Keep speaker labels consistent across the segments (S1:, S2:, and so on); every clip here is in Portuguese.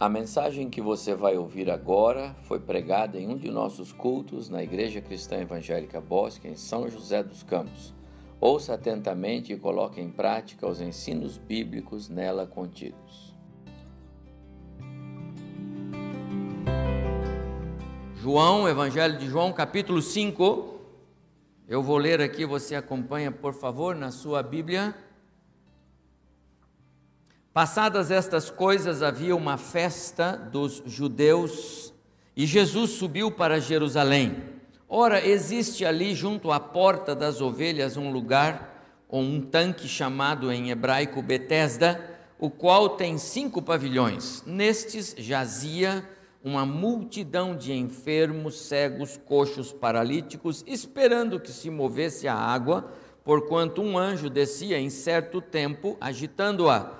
S1: A mensagem que você vai ouvir agora foi pregada em um de nossos cultos na Igreja Cristã Evangélica Bosque, em São José dos Campos. Ouça atentamente e coloque em prática os ensinos bíblicos nela contidos.
S2: João, Evangelho de João, capítulo 5. Eu vou ler aqui, você acompanha, por favor, na sua Bíblia. Passadas estas coisas, havia uma festa dos judeus e Jesus subiu para Jerusalém. Ora, existe ali junto à porta das ovelhas um lugar, ou um tanque chamado em hebraico Betesda, o qual tem cinco pavilhões. Nestes jazia uma multidão de enfermos, cegos, coxos, paralíticos, esperando que se movesse a água, porquanto um anjo descia em certo tempo, agitando-a.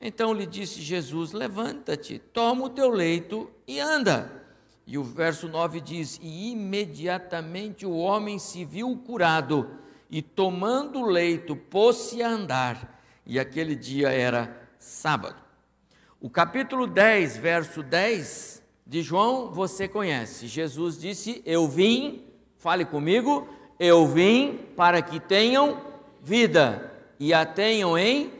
S2: Então lhe disse Jesus: Levanta-te, toma o teu leito e anda. E o verso 9 diz: E imediatamente o homem se viu curado, e tomando o leito, pôs-se a andar. E aquele dia era sábado. O capítulo 10, verso 10 de João, você conhece. Jesus disse: Eu vim, fale comigo, eu vim para que tenham vida e a tenham em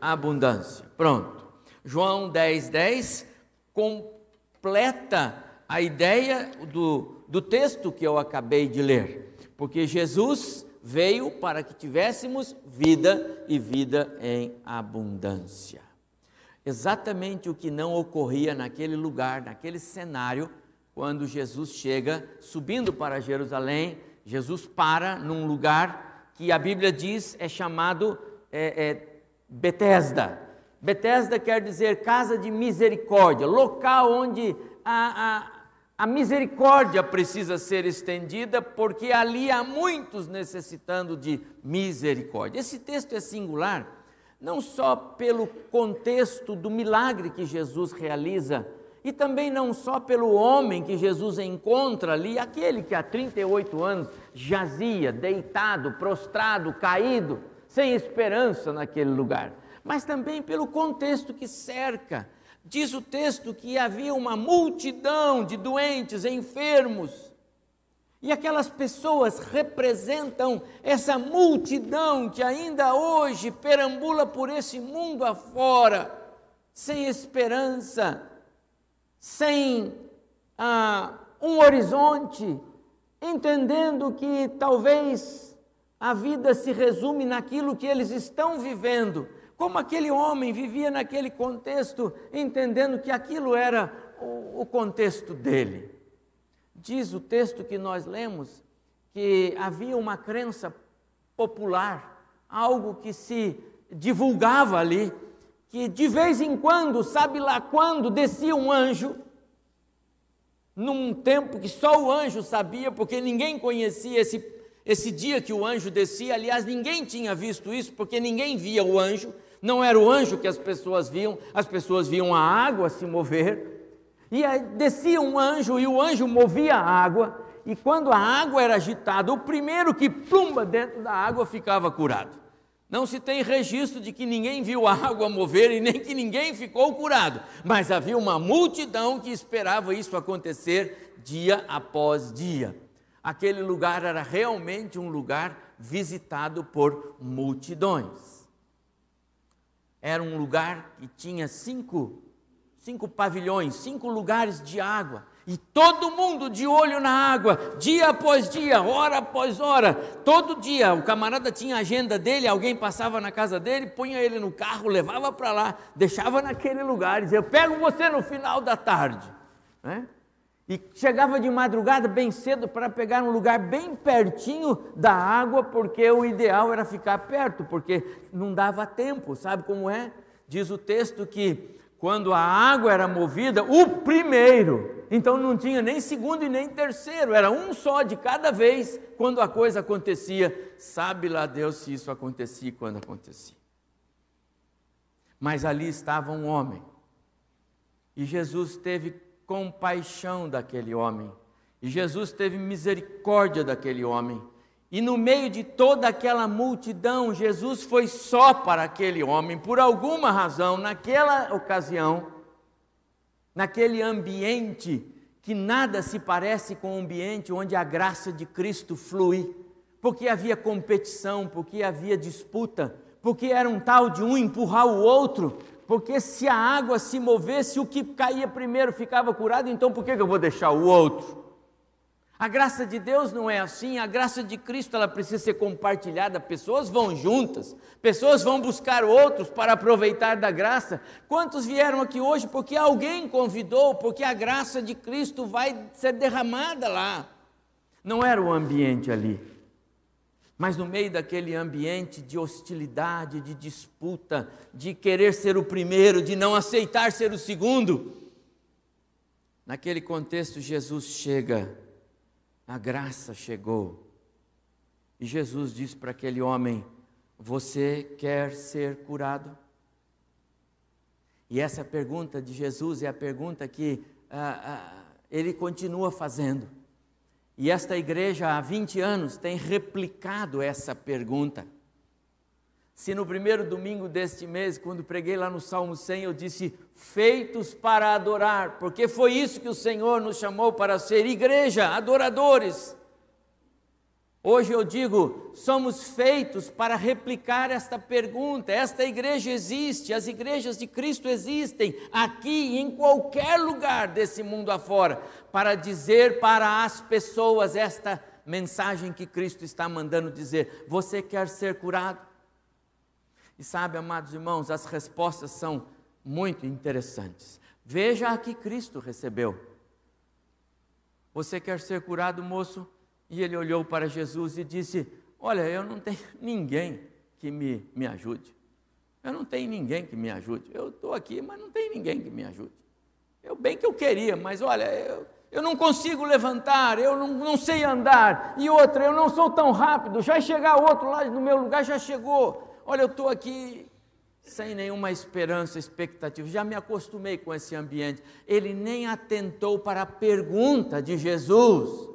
S2: abundância. Pronto. João 10, 10 completa a ideia do, do texto que eu acabei de ler. Porque Jesus veio para que tivéssemos vida e vida em abundância. Exatamente o que não ocorria naquele lugar, naquele cenário, quando Jesus chega subindo para Jerusalém. Jesus para num lugar que a Bíblia diz é chamado é, é, Betesda. Betesda quer dizer casa de misericórdia, local onde a, a, a misericórdia precisa ser estendida, porque ali há muitos necessitando de misericórdia. Esse texto é singular, não só pelo contexto do milagre que Jesus realiza, e também não só pelo homem que Jesus encontra ali, aquele que há 38 anos jazia, deitado, prostrado, caído, sem esperança naquele lugar mas também pelo contexto que cerca. Diz o texto que havia uma multidão de doentes, enfermos, e aquelas pessoas representam essa multidão que ainda hoje perambula por esse mundo afora, sem esperança, sem ah, um horizonte, entendendo que talvez a vida se resume naquilo que eles estão vivendo como aquele homem vivia naquele contexto, entendendo que aquilo era o, o contexto dele. Diz o texto que nós lemos que havia uma crença popular, algo que se divulgava ali, que de vez em quando, sabe lá quando, descia um anjo, num tempo que só o anjo sabia, porque ninguém conhecia esse, esse dia que o anjo descia, aliás, ninguém tinha visto isso, porque ninguém via o anjo, não era o anjo que as pessoas viam, as pessoas viam a água se mover. E descia um anjo e o anjo movia a água. E quando a água era agitada, o primeiro que plumba dentro da água ficava curado. Não se tem registro de que ninguém viu a água mover e nem que ninguém ficou curado, mas havia uma multidão que esperava isso acontecer dia após dia. Aquele lugar era realmente um lugar visitado por multidões. Era um lugar que tinha cinco, cinco pavilhões, cinco lugares de água. E todo mundo de olho na água, dia após dia, hora após hora, todo dia. O camarada tinha a agenda dele, alguém passava na casa dele, punha ele no carro, levava para lá, deixava naquele lugar e dizia: Eu pego você no final da tarde. Né? E chegava de madrugada bem cedo para pegar um lugar bem pertinho da água, porque o ideal era ficar perto, porque não dava tempo, sabe como é? Diz o texto que quando a água era movida, o primeiro. Então não tinha nem segundo e nem terceiro, era um só de cada vez quando a coisa acontecia. Sabe lá Deus se isso acontecia quando acontecia. Mas ali estava um homem. E Jesus teve compaixão daquele homem. E Jesus teve misericórdia daquele homem. E no meio de toda aquela multidão, Jesus foi só para aquele homem, por alguma razão, naquela ocasião, naquele ambiente que nada se parece com o ambiente onde a graça de Cristo flui, porque havia competição, porque havia disputa, porque era um tal de um empurrar o outro, porque se a água se movesse, o que caía primeiro ficava curado, então por que eu vou deixar o outro? A graça de Deus não é assim, a graça de Cristo ela precisa ser compartilhada, pessoas vão juntas, pessoas vão buscar outros para aproveitar da graça. Quantos vieram aqui hoje porque alguém convidou, porque a graça de Cristo vai ser derramada lá? Não era o ambiente ali, mas no meio daquele ambiente de hostilidade, de disputa, de querer ser o primeiro, de não aceitar ser o segundo. Naquele contexto, Jesus chega a graça chegou. E Jesus disse para aquele homem: Você quer ser curado? E essa pergunta de Jesus é a pergunta que ah, ah, ele continua fazendo. E esta igreja há 20 anos tem replicado essa pergunta. Se no primeiro domingo deste mês, quando preguei lá no Salmo 100, eu disse feitos para adorar, porque foi isso que o Senhor nos chamou para ser igreja, adoradores. Hoje eu digo, somos feitos para replicar esta pergunta. Esta igreja existe, as igrejas de Cristo existem aqui e em qualquer lugar desse mundo afora, para dizer para as pessoas esta mensagem que Cristo está mandando dizer: você quer ser curado? E sabe, amados irmãos, as respostas são muito interessantes. Veja a que Cristo recebeu. Você quer ser curado, moço? E ele olhou para Jesus e disse: Olha, eu não tenho ninguém que me, me ajude. Eu não tenho ninguém que me ajude. Eu estou aqui, mas não tem ninguém que me ajude. Eu bem que eu queria, mas olha, eu, eu não consigo levantar, eu não, não sei andar. E outra, eu não sou tão rápido. Já chegar outro lá no meu lugar, já chegou. Olha, eu estou aqui sem nenhuma esperança, expectativa, já me acostumei com esse ambiente. Ele nem atentou para a pergunta de Jesus,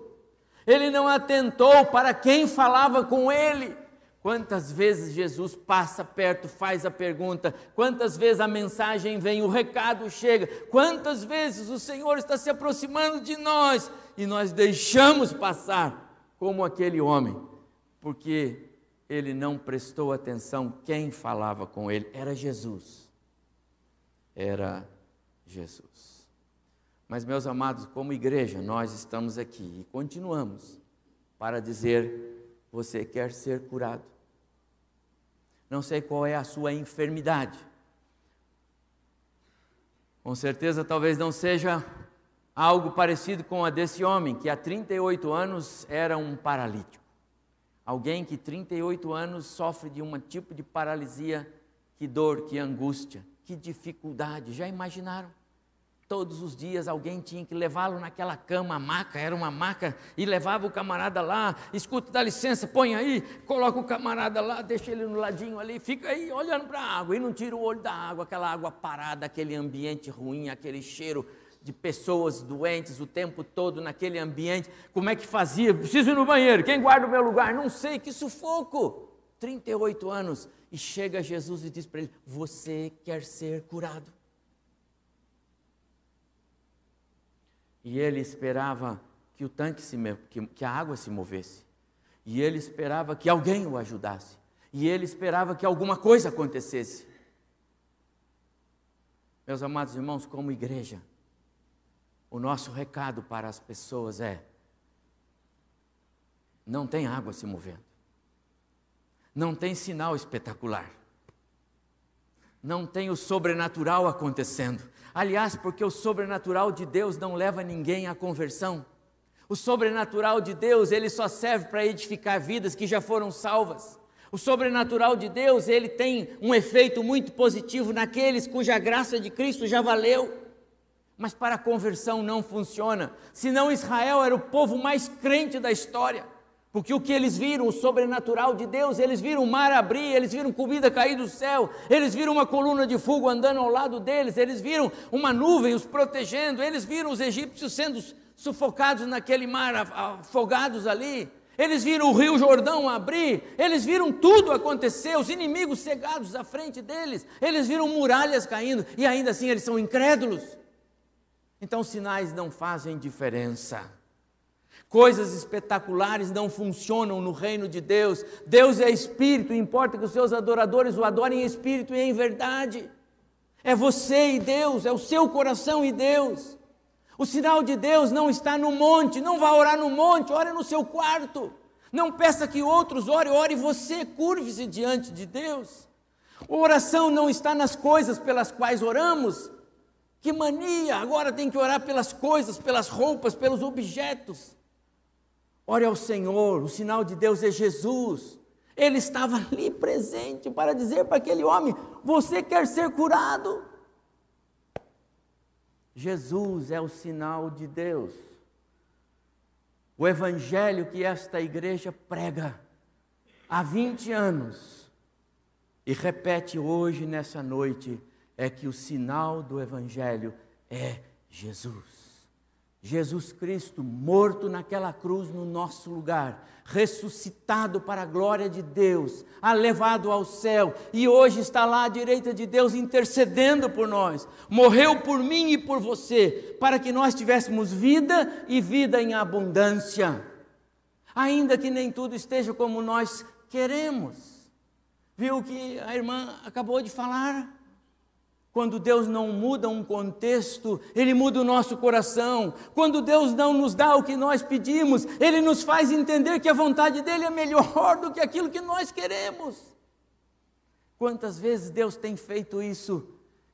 S2: ele não atentou para quem falava com ele. Quantas vezes Jesus passa perto, faz a pergunta, quantas vezes a mensagem vem, o recado chega, quantas vezes o Senhor está se aproximando de nós e nós deixamos passar, como aquele homem, porque ele não prestou atenção quem falava com ele. Era Jesus. Era Jesus. Mas, meus amados, como igreja, nós estamos aqui e continuamos para dizer: você quer ser curado. Não sei qual é a sua enfermidade. Com certeza, talvez não seja algo parecido com a desse homem, que há 38 anos era um paralítico. Alguém que 38 anos sofre de um tipo de paralisia, que dor, que angústia, que dificuldade. Já imaginaram? Todos os dias alguém tinha que levá-lo naquela cama, maca, era uma maca, e levava o camarada lá, escuta, dá licença, põe aí, coloca o camarada lá, deixa ele no ladinho ali, fica aí olhando para a água, e não tira o olho da água, aquela água parada, aquele ambiente ruim, aquele cheiro de pessoas doentes o tempo todo naquele ambiente. Como é que fazia? Preciso ir no banheiro. Quem guarda o meu lugar? Não sei, que sufoco. 38 anos. E chega Jesus e diz para ele: Você quer ser curado? E ele esperava que o tanque se que, que a água se movesse. E ele esperava que alguém o ajudasse. E ele esperava que alguma coisa acontecesse. Meus amados irmãos, como igreja, o nosso recado para as pessoas é: não tem água se movendo, não tem sinal espetacular, não tem o sobrenatural acontecendo. Aliás, porque o sobrenatural de Deus não leva ninguém à conversão. O sobrenatural de Deus, ele só serve para edificar vidas que já foram salvas. O sobrenatural de Deus, ele tem um efeito muito positivo naqueles cuja graça de Cristo já valeu. Mas para a conversão não funciona. Senão Israel era o povo mais crente da história. Porque o que eles viram, o sobrenatural de Deus, eles viram o mar abrir, eles viram comida cair do céu, eles viram uma coluna de fogo andando ao lado deles, eles viram uma nuvem os protegendo, eles viram os egípcios sendo sufocados naquele mar, afogados ali. Eles viram o rio Jordão abrir, eles viram tudo acontecer, os inimigos cegados à frente deles, eles viram muralhas caindo e ainda assim eles são incrédulos. Então, sinais não fazem diferença. Coisas espetaculares não funcionam no reino de Deus. Deus é espírito, importa que os seus adoradores o adorem em espírito e em verdade. É você e Deus, é o seu coração e Deus. O sinal de Deus não está no monte, não vá orar no monte, ore no seu quarto. Não peça que outros orem, ore você, curve-se diante de Deus. A oração não está nas coisas pelas quais oramos. Que mania! Agora tem que orar pelas coisas, pelas roupas, pelos objetos. Ore ao Senhor, o sinal de Deus é Jesus. Ele estava ali presente para dizer para aquele homem: Você quer ser curado? Jesus é o sinal de Deus. O evangelho que esta igreja prega há 20 anos e repete hoje nessa noite é que o sinal do evangelho é Jesus. Jesus Cristo morto naquela cruz no nosso lugar, ressuscitado para a glória de Deus, levado ao céu e hoje está lá à direita de Deus intercedendo por nós. Morreu por mim e por você, para que nós tivéssemos vida e vida em abundância. Ainda que nem tudo esteja como nós queremos. Viu o que a irmã acabou de falar? Quando Deus não muda um contexto, Ele muda o nosso coração. Quando Deus não nos dá o que nós pedimos, Ele nos faz entender que a vontade dEle é melhor do que aquilo que nós queremos. Quantas vezes Deus tem feito isso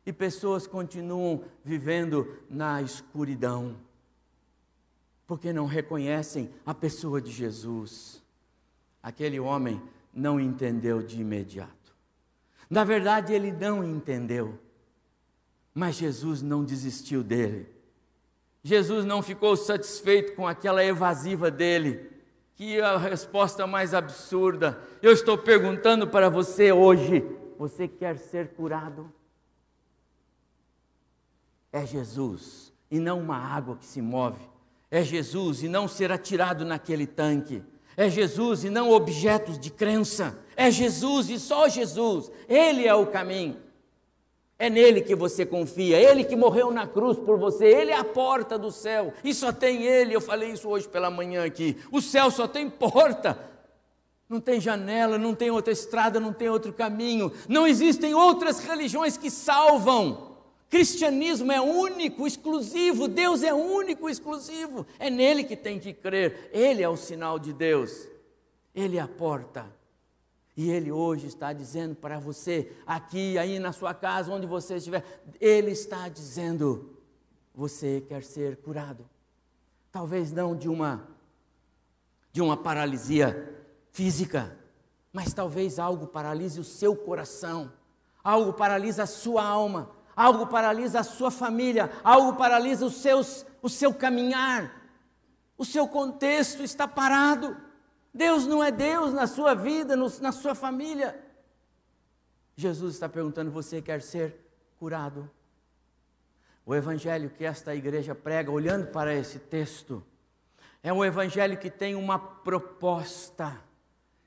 S2: e pessoas continuam vivendo na escuridão, porque não reconhecem a pessoa de Jesus. Aquele homem não entendeu de imediato. Na verdade, ele não entendeu mas Jesus não desistiu dele. Jesus não ficou satisfeito com aquela evasiva dele. Que a resposta mais absurda. Eu estou perguntando para você hoje: você quer ser curado? É Jesus e não uma água que se move. É Jesus e não ser atirado naquele tanque. É Jesus e não objetos de crença. É Jesus e só Jesus. Ele é o caminho. É nele que você confia, ele que morreu na cruz por você, ele é a porta do céu, e só tem ele. Eu falei isso hoje pela manhã aqui. O céu só tem porta, não tem janela, não tem outra estrada, não tem outro caminho, não existem outras religiões que salvam. Cristianismo é único, exclusivo, Deus é único, exclusivo, é nele que tem que crer, ele é o sinal de Deus, ele é a porta. E Ele hoje está dizendo para você, aqui, aí na sua casa, onde você estiver, Ele está dizendo: você quer ser curado. Talvez não de uma, de uma paralisia física, mas talvez algo paralise o seu coração, algo paralisa a sua alma, algo paralisa a sua família, algo paralisa os seus, o seu caminhar, o seu contexto está parado. Deus não é Deus na sua vida, no, na sua família. Jesus está perguntando: você quer ser curado? O evangelho que esta igreja prega, olhando para esse texto, é um evangelho que tem uma proposta.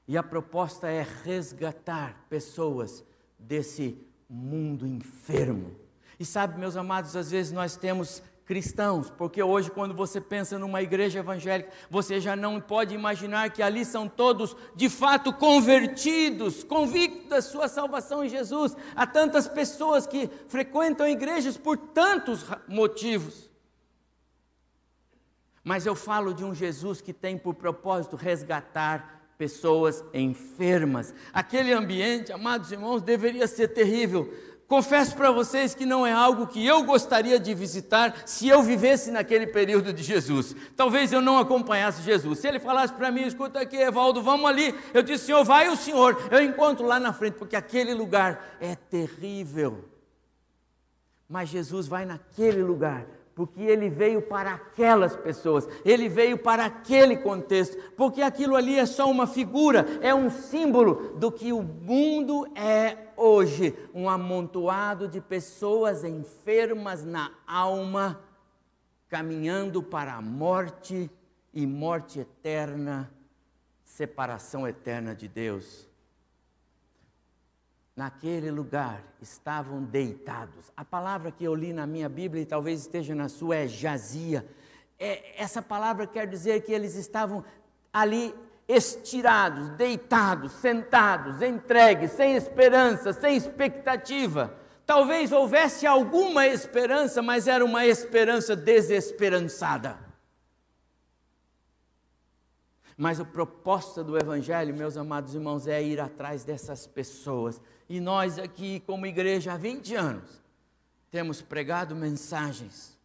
S2: E a proposta é resgatar pessoas desse mundo enfermo. E sabe, meus amados, às vezes nós temos cristãos, porque hoje, quando você pensa numa igreja evangélica, você já não pode imaginar que ali são todos de fato convertidos, convictos da sua salvação em Jesus. Há tantas pessoas que frequentam igrejas por tantos motivos. Mas eu falo de um Jesus que tem por propósito resgatar pessoas enfermas. Aquele ambiente, amados irmãos, deveria ser terrível Confesso para vocês que não é algo que eu gostaria de visitar se eu vivesse naquele período de Jesus. Talvez eu não acompanhasse Jesus. Se ele falasse para mim, escuta aqui, Evaldo, vamos ali. Eu disse, Senhor, vai o Senhor. Eu encontro lá na frente, porque aquele lugar é terrível. Mas Jesus vai naquele lugar porque ele veio para aquelas pessoas, ele veio para aquele contexto, porque aquilo ali é só uma figura, é um símbolo do que o mundo é hoje um amontoado de pessoas enfermas na alma, caminhando para a morte e morte eterna, separação eterna de Deus naquele lugar estavam deitados. A palavra que eu li na minha Bíblia e talvez esteja na sua é jazia. É, essa palavra quer dizer que eles estavam ali estirados, deitados, sentados, entregues, sem esperança, sem expectativa. Talvez houvesse alguma esperança, mas era uma esperança desesperançada. Mas a proposta do Evangelho, meus amados irmãos, é ir atrás dessas pessoas e nós aqui, como igreja, há 20 anos, temos pregado mensagens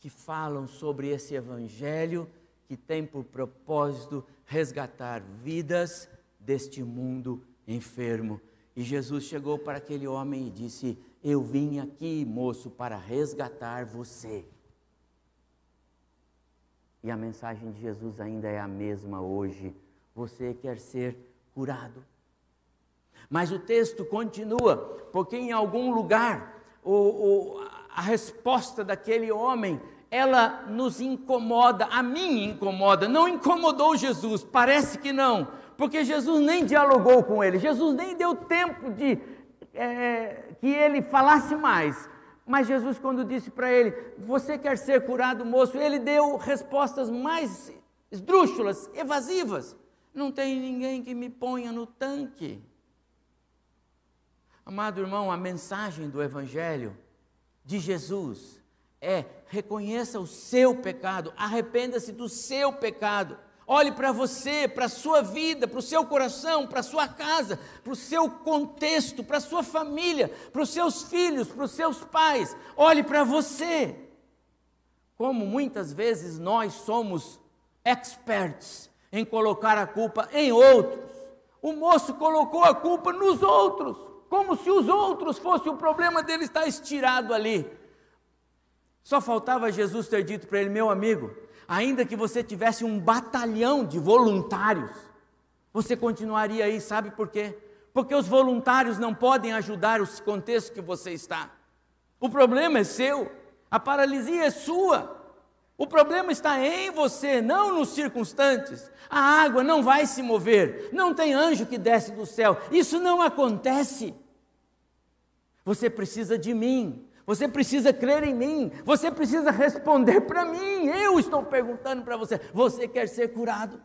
S2: que falam sobre esse evangelho que tem por propósito resgatar vidas deste mundo enfermo. E Jesus chegou para aquele homem e disse: Eu vim aqui, moço, para resgatar você. E a mensagem de Jesus ainda é a mesma hoje. Você quer ser curado? Mas o texto continua, porque em algum lugar o, o, a resposta daquele homem ela nos incomoda, a mim incomoda, não incomodou Jesus, parece que não, porque Jesus nem dialogou com ele, Jesus nem deu tempo de é, que ele falasse mais. Mas Jesus, quando disse para ele: Você quer ser curado, moço? Ele deu respostas mais esdrúxulas, evasivas. Não tem ninguém que me ponha no tanque. Amado irmão, a mensagem do Evangelho de Jesus é: reconheça o seu pecado, arrependa-se do seu pecado. Olhe para você, para a sua vida, para o seu coração, para a sua casa, para o seu contexto, para a sua família, para os seus filhos, para os seus pais. Olhe para você. Como muitas vezes nós somos experts em colocar a culpa em outros. O moço colocou a culpa nos outros como se os outros fossem o problema dele estar estirado ali. Só faltava Jesus ter dito para ele, meu amigo, ainda que você tivesse um batalhão de voluntários, você continuaria aí, sabe por quê? Porque os voluntários não podem ajudar o contexto que você está. O problema é seu, a paralisia é sua. O problema está em você, não nos circunstantes. A água não vai se mover, não tem anjo que desce do céu. Isso não acontece. Você precisa de mim, você precisa crer em mim, você precisa responder para mim. Eu estou perguntando para você: você quer ser curado?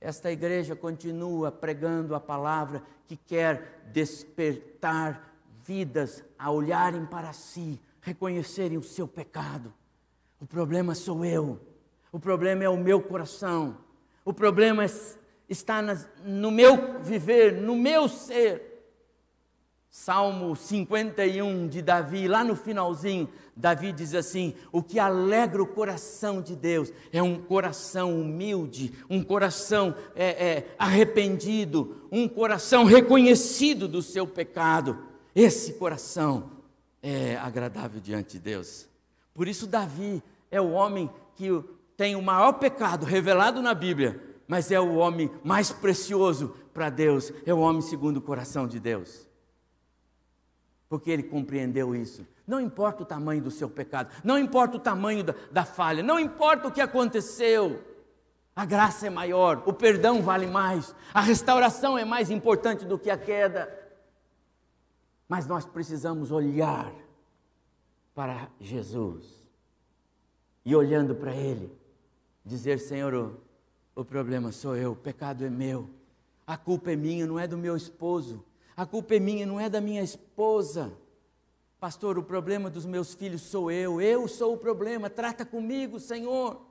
S2: Esta igreja continua pregando a palavra que quer despertar vidas a olharem para si, reconhecerem o seu pecado. O problema sou eu, o problema é o meu coração, o problema está no meu viver, no meu ser. Salmo 51 de Davi, lá no finalzinho, Davi diz assim: O que alegra o coração de Deus é um coração humilde, um coração é, é, arrependido, um coração reconhecido do seu pecado. Esse coração é agradável diante de Deus. Por isso, Davi é o homem que tem o maior pecado revelado na Bíblia, mas é o homem mais precioso para Deus, é o homem segundo o coração de Deus. Porque ele compreendeu isso. Não importa o tamanho do seu pecado, não importa o tamanho da, da falha, não importa o que aconteceu, a graça é maior, o perdão vale mais, a restauração é mais importante do que a queda. Mas nós precisamos olhar para Jesus e olhando para Ele, dizer: Senhor, o, o problema sou eu, o pecado é meu, a culpa é minha, não é do meu esposo, a culpa é minha, não é da minha esposa. Pastor, o problema dos meus filhos sou eu, eu sou o problema, trata comigo, Senhor.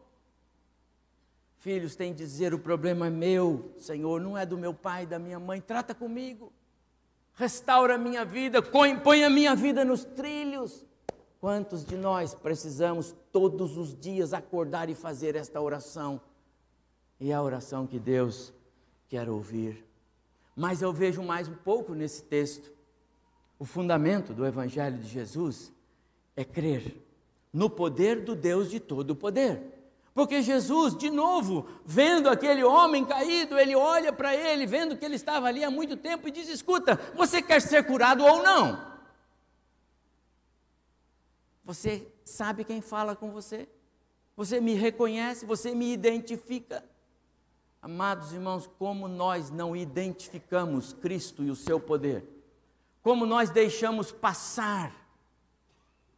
S2: Filhos têm de dizer: o problema é meu, Senhor, não é do meu pai, da minha mãe, trata comigo. restaura a minha vida, põe a minha vida nos trilhos. Quantos de nós precisamos todos os dias acordar e fazer esta oração? E é a oração que Deus quer ouvir. Mas eu vejo mais um pouco nesse texto. O fundamento do Evangelho de Jesus é crer no poder do Deus de todo o poder. Porque Jesus, de novo, vendo aquele homem caído, ele olha para ele, vendo que ele estava ali há muito tempo e diz: Escuta, você quer ser curado ou não? Você sabe quem fala com você? Você me reconhece? Você me identifica? Amados irmãos, como nós não identificamos Cristo e o seu poder, como nós deixamos passar?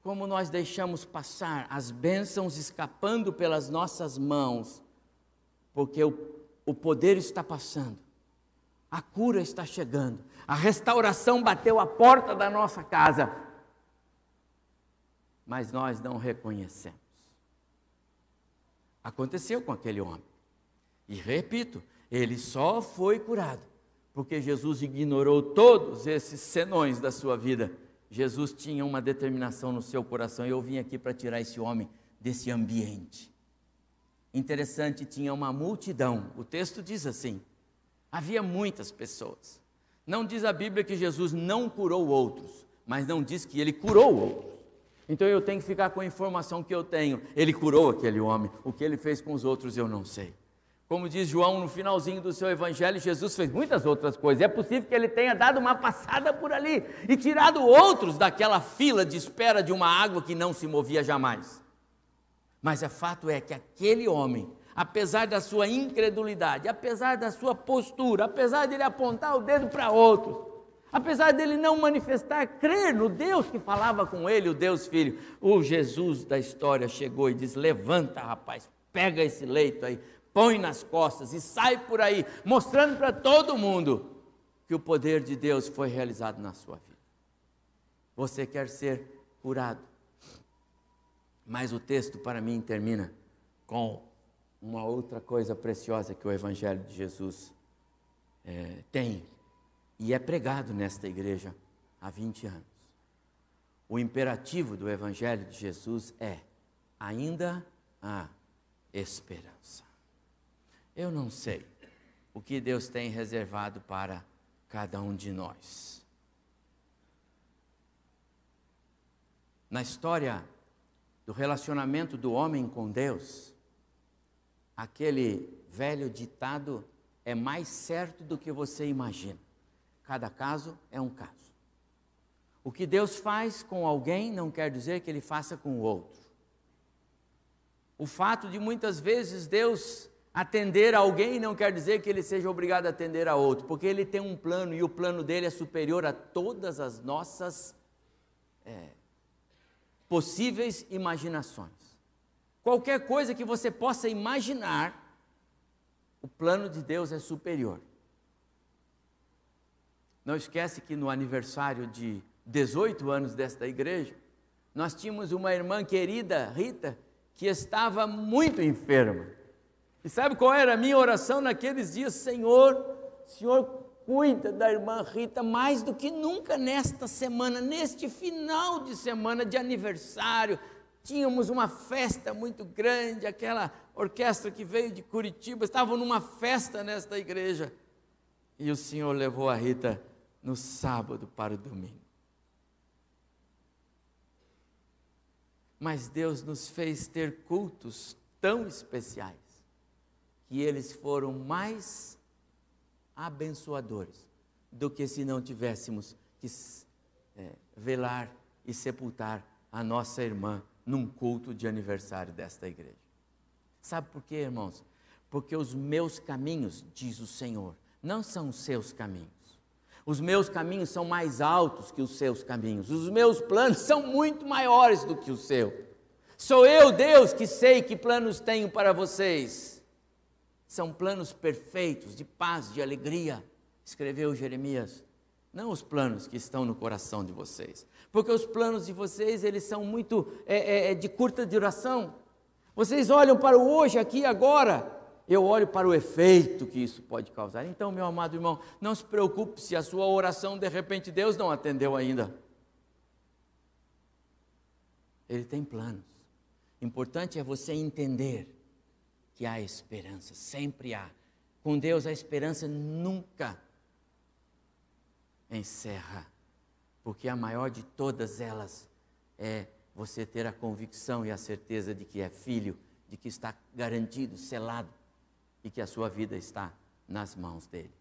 S2: Como nós deixamos passar as bênçãos escapando pelas nossas mãos, porque o, o poder está passando, a cura está chegando, a restauração bateu a porta da nossa casa, mas nós não reconhecemos. Aconteceu com aquele homem, e repito, ele só foi curado porque Jesus ignorou todos esses senões da sua vida Jesus tinha uma determinação no seu coração eu vim aqui para tirar esse homem desse ambiente. Interessante, tinha uma multidão. O texto diz assim: havia muitas pessoas. Não diz a Bíblia que Jesus não curou outros, mas não diz que ele curou outros. Então eu tenho que ficar com a informação que eu tenho. Ele curou aquele homem. O que ele fez com os outros eu não sei. Como diz João no finalzinho do seu evangelho, Jesus fez muitas outras coisas. É possível que ele tenha dado uma passada por ali e tirado outros daquela fila de espera de uma água que não se movia jamais. Mas o fato é que aquele homem, apesar da sua incredulidade, apesar da sua postura, apesar de ele apontar o dedo para outros, apesar dele não manifestar crer no Deus que falava com ele, o Deus Filho, o Jesus da história chegou e diz: Levanta, rapaz, pega esse leito aí, põe nas costas e sai por aí, mostrando para todo mundo que o poder de Deus foi realizado na sua vida. Você quer ser curado. Mas o texto para mim termina com uma outra coisa preciosa que o Evangelho de Jesus é, tem e é pregado nesta igreja há 20 anos. O imperativo do Evangelho de Jesus é: ainda há esperança. Eu não sei o que Deus tem reservado para cada um de nós. Na história do relacionamento do homem com Deus, aquele velho ditado é mais certo do que você imagina. Cada caso é um caso. O que Deus faz com alguém não quer dizer que ele faça com o outro. O fato de muitas vezes Deus Atender a alguém não quer dizer que ele seja obrigado a atender a outro, porque ele tem um plano e o plano dele é superior a todas as nossas é, possíveis imaginações. Qualquer coisa que você possa imaginar, o plano de Deus é superior. Não esquece que no aniversário de 18 anos desta igreja, nós tínhamos uma irmã querida, Rita, que estava muito enferma. E sabe qual era a minha oração naqueles dias? Senhor, Senhor, cuida da irmã Rita mais do que nunca nesta semana, neste final de semana de aniversário. Tínhamos uma festa muito grande, aquela orquestra que veio de Curitiba, estavam numa festa nesta igreja. E o Senhor levou a Rita no sábado para o domingo. Mas Deus nos fez ter cultos tão especiais que eles foram mais abençoadores do que se não tivéssemos que é, velar e sepultar a nossa irmã num culto de aniversário desta igreja. Sabe por quê, irmãos? Porque os meus caminhos, diz o Senhor, não são os seus caminhos. Os meus caminhos são mais altos que os seus caminhos. Os meus planos são muito maiores do que o seu. Sou eu, Deus, que sei que planos tenho para vocês são planos perfeitos, de paz, de alegria, escreveu Jeremias. Não os planos que estão no coração de vocês. Porque os planos de vocês, eles são muito é, é, é de curta duração. Vocês olham para o hoje, aqui agora, eu olho para o efeito que isso pode causar. Então, meu amado irmão, não se preocupe se a sua oração de repente Deus não atendeu ainda. Ele tem planos. Importante é você entender que há esperança, sempre há. Com Deus a esperança nunca encerra, porque a maior de todas elas é você ter a convicção e a certeza de que é filho, de que está garantido, selado e que a sua vida está nas mãos dele.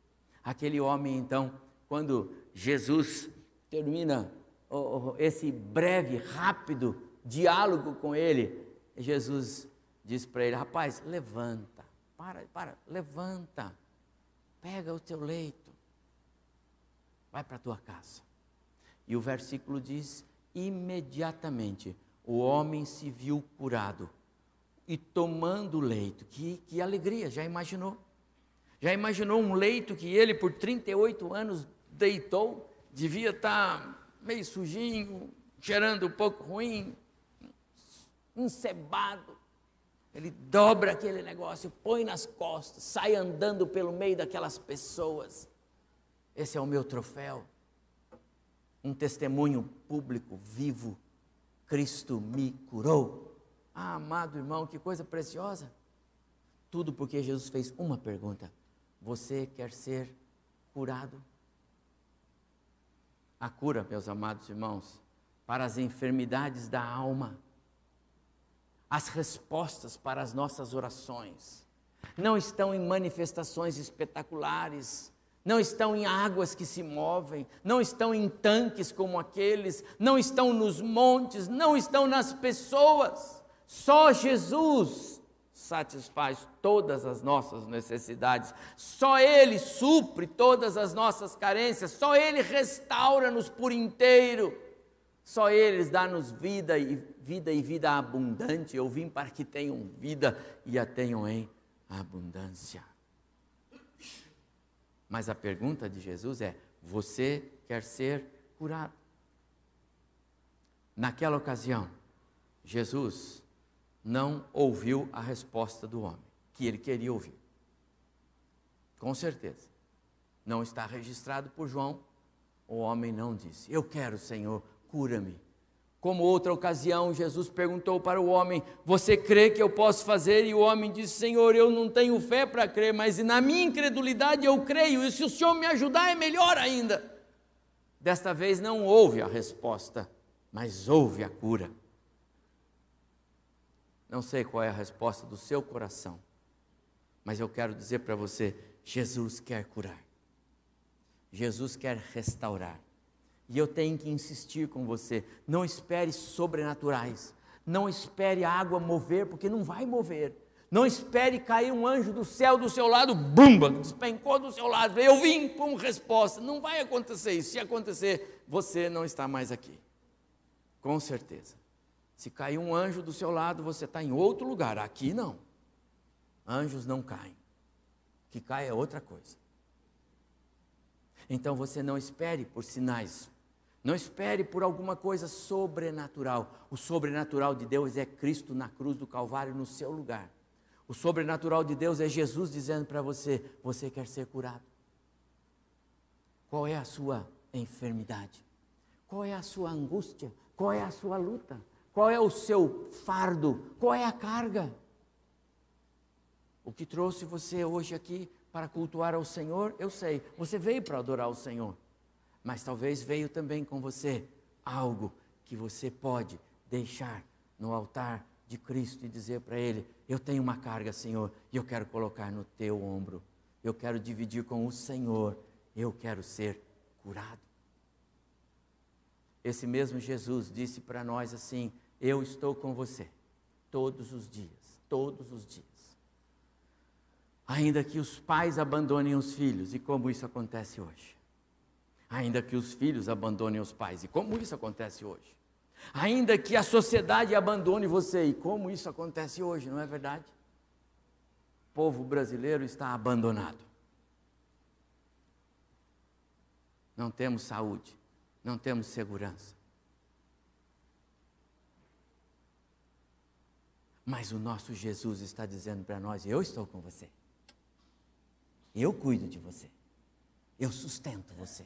S2: Aquele homem, então, quando Jesus termina esse breve, rápido diálogo com ele, Jesus diz para ele: Rapaz, levanta, para, para, levanta, pega o teu leito, vai para a tua casa. E o versículo diz: imediatamente o homem se viu curado e tomando o leito. Que, que alegria, já imaginou? Já imaginou um leito que ele por 38 anos deitou? Devia estar tá meio sujinho, cheirando um pouco ruim, encebado. Ele dobra aquele negócio, põe nas costas, sai andando pelo meio daquelas pessoas. Esse é o meu troféu. Um testemunho público, vivo. Cristo me curou. Ah, amado irmão, que coisa preciosa. Tudo porque Jesus fez uma pergunta: Você quer ser curado? A cura, meus amados irmãos, para as enfermidades da alma as respostas para as nossas orações. Não estão em manifestações espetaculares, não estão em águas que se movem, não estão em tanques como aqueles, não estão nos montes, não estão nas pessoas. Só Jesus satisfaz todas as nossas necessidades, só Ele supre todas as nossas carências, só Ele restaura-nos por inteiro. Só Ele dá-nos vida e vida e vida abundante. Eu vim para que tenham vida e a tenham em abundância. Mas a pergunta de Jesus é: você quer ser curado? Naquela ocasião, Jesus não ouviu a resposta do homem, que ele queria ouvir. Com certeza. Não está registrado por João. O homem não disse: Eu quero, Senhor, cura-me. Como outra ocasião, Jesus perguntou para o homem: Você crê que eu posso fazer? E o homem disse: Senhor, eu não tenho fé para crer, mas na minha incredulidade eu creio, e se o Senhor me ajudar é melhor ainda. Desta vez não houve a resposta, mas houve a cura. Não sei qual é a resposta do seu coração, mas eu quero dizer para você: Jesus quer curar, Jesus quer restaurar. E eu tenho que insistir com você: não espere sobrenaturais, não espere a água mover, porque não vai mover. Não espere cair um anjo do céu do seu lado, bumba, despencou do seu lado. Eu vim com resposta. Não vai acontecer isso. Se acontecer, você não está mais aqui. Com certeza. Se cair um anjo do seu lado, você está em outro lugar. Aqui não. Anjos não caem. O que cai é outra coisa. Então você não espere por sinais não espere por alguma coisa sobrenatural. O sobrenatural de Deus é Cristo na cruz do Calvário no seu lugar. O sobrenatural de Deus é Jesus dizendo para você: você quer ser curado. Qual é a sua enfermidade? Qual é a sua angústia? Qual é a sua luta? Qual é o seu fardo? Qual é a carga? O que trouxe você hoje aqui para cultuar ao Senhor, eu sei. Você veio para adorar o Senhor mas talvez veio também com você algo que você pode deixar no altar de Cristo e dizer para Ele: Eu tenho uma carga, Senhor, e eu quero colocar no teu ombro, eu quero dividir com o Senhor, eu quero ser curado. Esse mesmo Jesus disse para nós assim: Eu estou com você todos os dias, todos os dias. Ainda que os pais abandonem os filhos, e como isso acontece hoje ainda que os filhos abandonem os pais. E como isso acontece hoje? Ainda que a sociedade abandone você, e como isso acontece hoje, não é verdade? O povo brasileiro está abandonado. Não temos saúde, não temos segurança. Mas o nosso Jesus está dizendo para nós: Eu estou com você. Eu cuido de você. Eu sustento você.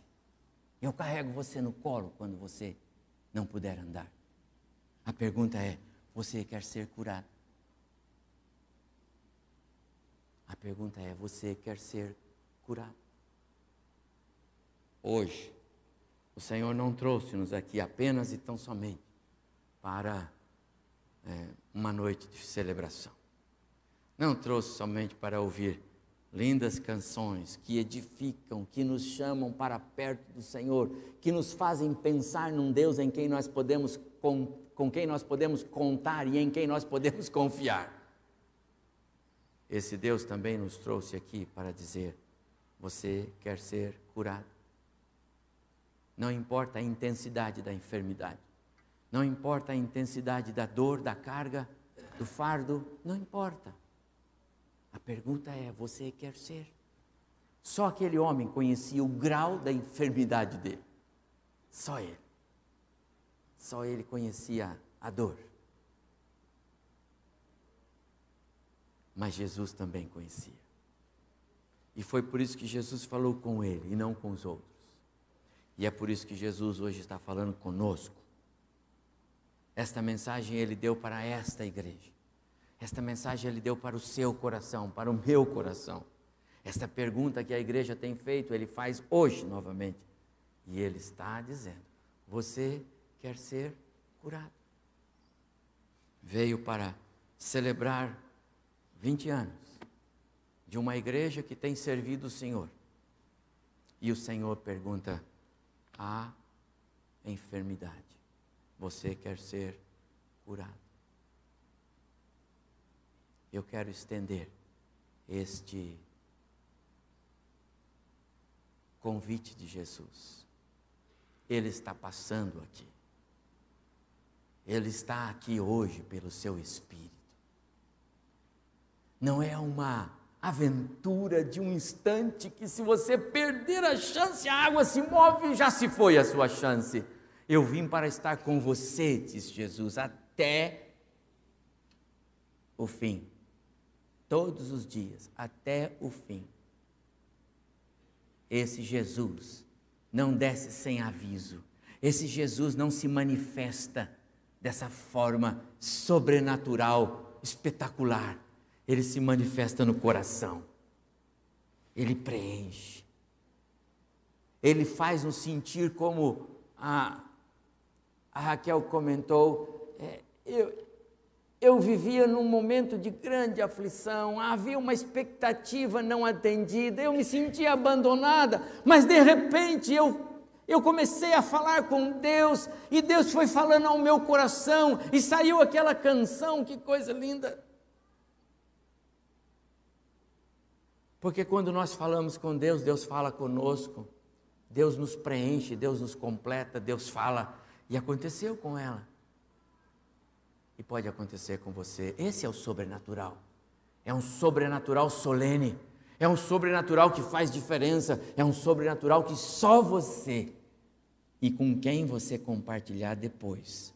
S2: Eu carrego você no colo quando você não puder andar. A pergunta é: você quer ser curado? A pergunta é: você quer ser curado? Hoje, o Senhor não trouxe-nos aqui apenas e tão somente para é, uma noite de celebração. Não trouxe somente para ouvir lindas canções que edificam, que nos chamam para perto do Senhor, que nos fazem pensar num Deus em quem nós podemos com, com quem nós podemos contar e em quem nós podemos confiar. Esse Deus também nos trouxe aqui para dizer: você quer ser curado? Não importa a intensidade da enfermidade, não importa a intensidade da dor, da carga, do fardo, não importa. A pergunta é: você quer ser? Só aquele homem conhecia o grau da enfermidade dele. Só ele. Só ele conhecia a dor. Mas Jesus também conhecia. E foi por isso que Jesus falou com ele e não com os outros. E é por isso que Jesus hoje está falando conosco. Esta mensagem ele deu para esta igreja. Esta mensagem ele deu para o seu coração, para o meu coração. Esta pergunta que a igreja tem feito, ele faz hoje novamente. E ele está dizendo: Você quer ser curado? Veio para celebrar 20 anos de uma igreja que tem servido o Senhor. E o Senhor pergunta: a enfermidade. Você quer ser curado? Eu quero estender este convite de Jesus. Ele está passando aqui. Ele está aqui hoje pelo seu Espírito. Não é uma aventura de um instante que, se você perder a chance, a água se move já se foi a sua chance. Eu vim para estar com você, diz Jesus, até o fim. Todos os dias, até o fim. Esse Jesus não desce sem aviso. Esse Jesus não se manifesta dessa forma sobrenatural, espetacular ele se manifesta no coração, ele preenche, ele faz nos sentir como a, a Raquel comentou, é, eu, eu vivia num momento de grande aflição, havia uma expectativa não atendida, eu me sentia abandonada, mas de repente eu, eu comecei a falar com Deus e Deus foi falando ao meu coração e saiu aquela canção, que coisa linda. Porque quando nós falamos com Deus, Deus fala conosco, Deus nos preenche, Deus nos completa, Deus fala. E aconteceu com ela. E pode acontecer com você. Esse é o sobrenatural. É um sobrenatural solene. É um sobrenatural que faz diferença. É um sobrenatural que só você e com quem você compartilhar depois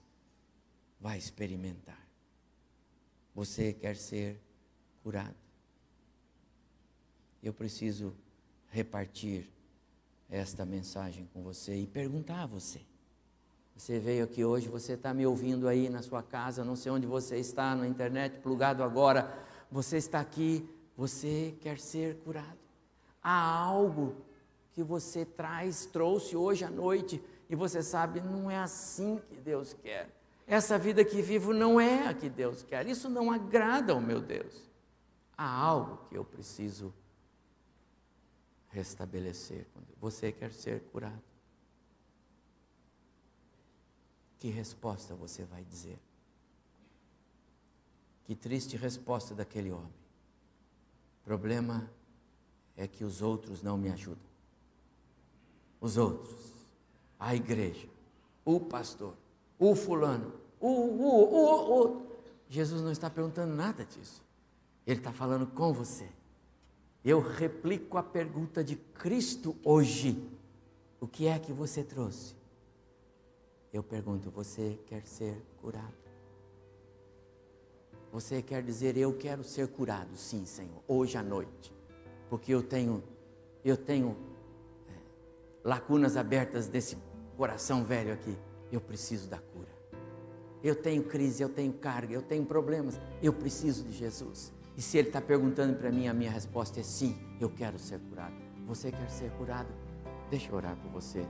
S2: vai experimentar. Você quer ser curado eu preciso repartir esta mensagem com você e perguntar a você. Você veio aqui hoje, você está me ouvindo aí na sua casa, não sei onde você está, na internet, plugado agora. Você está aqui, você quer ser curado. Há algo que você traz, trouxe hoje à noite, e você sabe, não é assim que Deus quer. Essa vida que vivo não é a que Deus quer. Isso não agrada ao meu Deus. Há algo que eu preciso restabelecer. Você quer ser curado? Que resposta você vai dizer? Que triste resposta daquele homem. O problema é que os outros não me ajudam. Os outros, a igreja, o pastor, o fulano, o, o, o, o. Jesus não está perguntando nada disso. Ele está falando com você eu replico a pergunta de Cristo hoje: o que é que você trouxe? Eu pergunto: você quer ser curado? Você quer dizer, eu quero ser curado, sim, Senhor, hoje à noite, porque eu tenho, eu tenho é, lacunas abertas desse coração velho aqui. Eu preciso da cura. Eu tenho crise, eu tenho carga, eu tenho problemas. Eu preciso de Jesus. E se Ele está perguntando para mim, a minha resposta é sim, eu quero ser curado. Você quer ser curado? Deixa eu orar por você.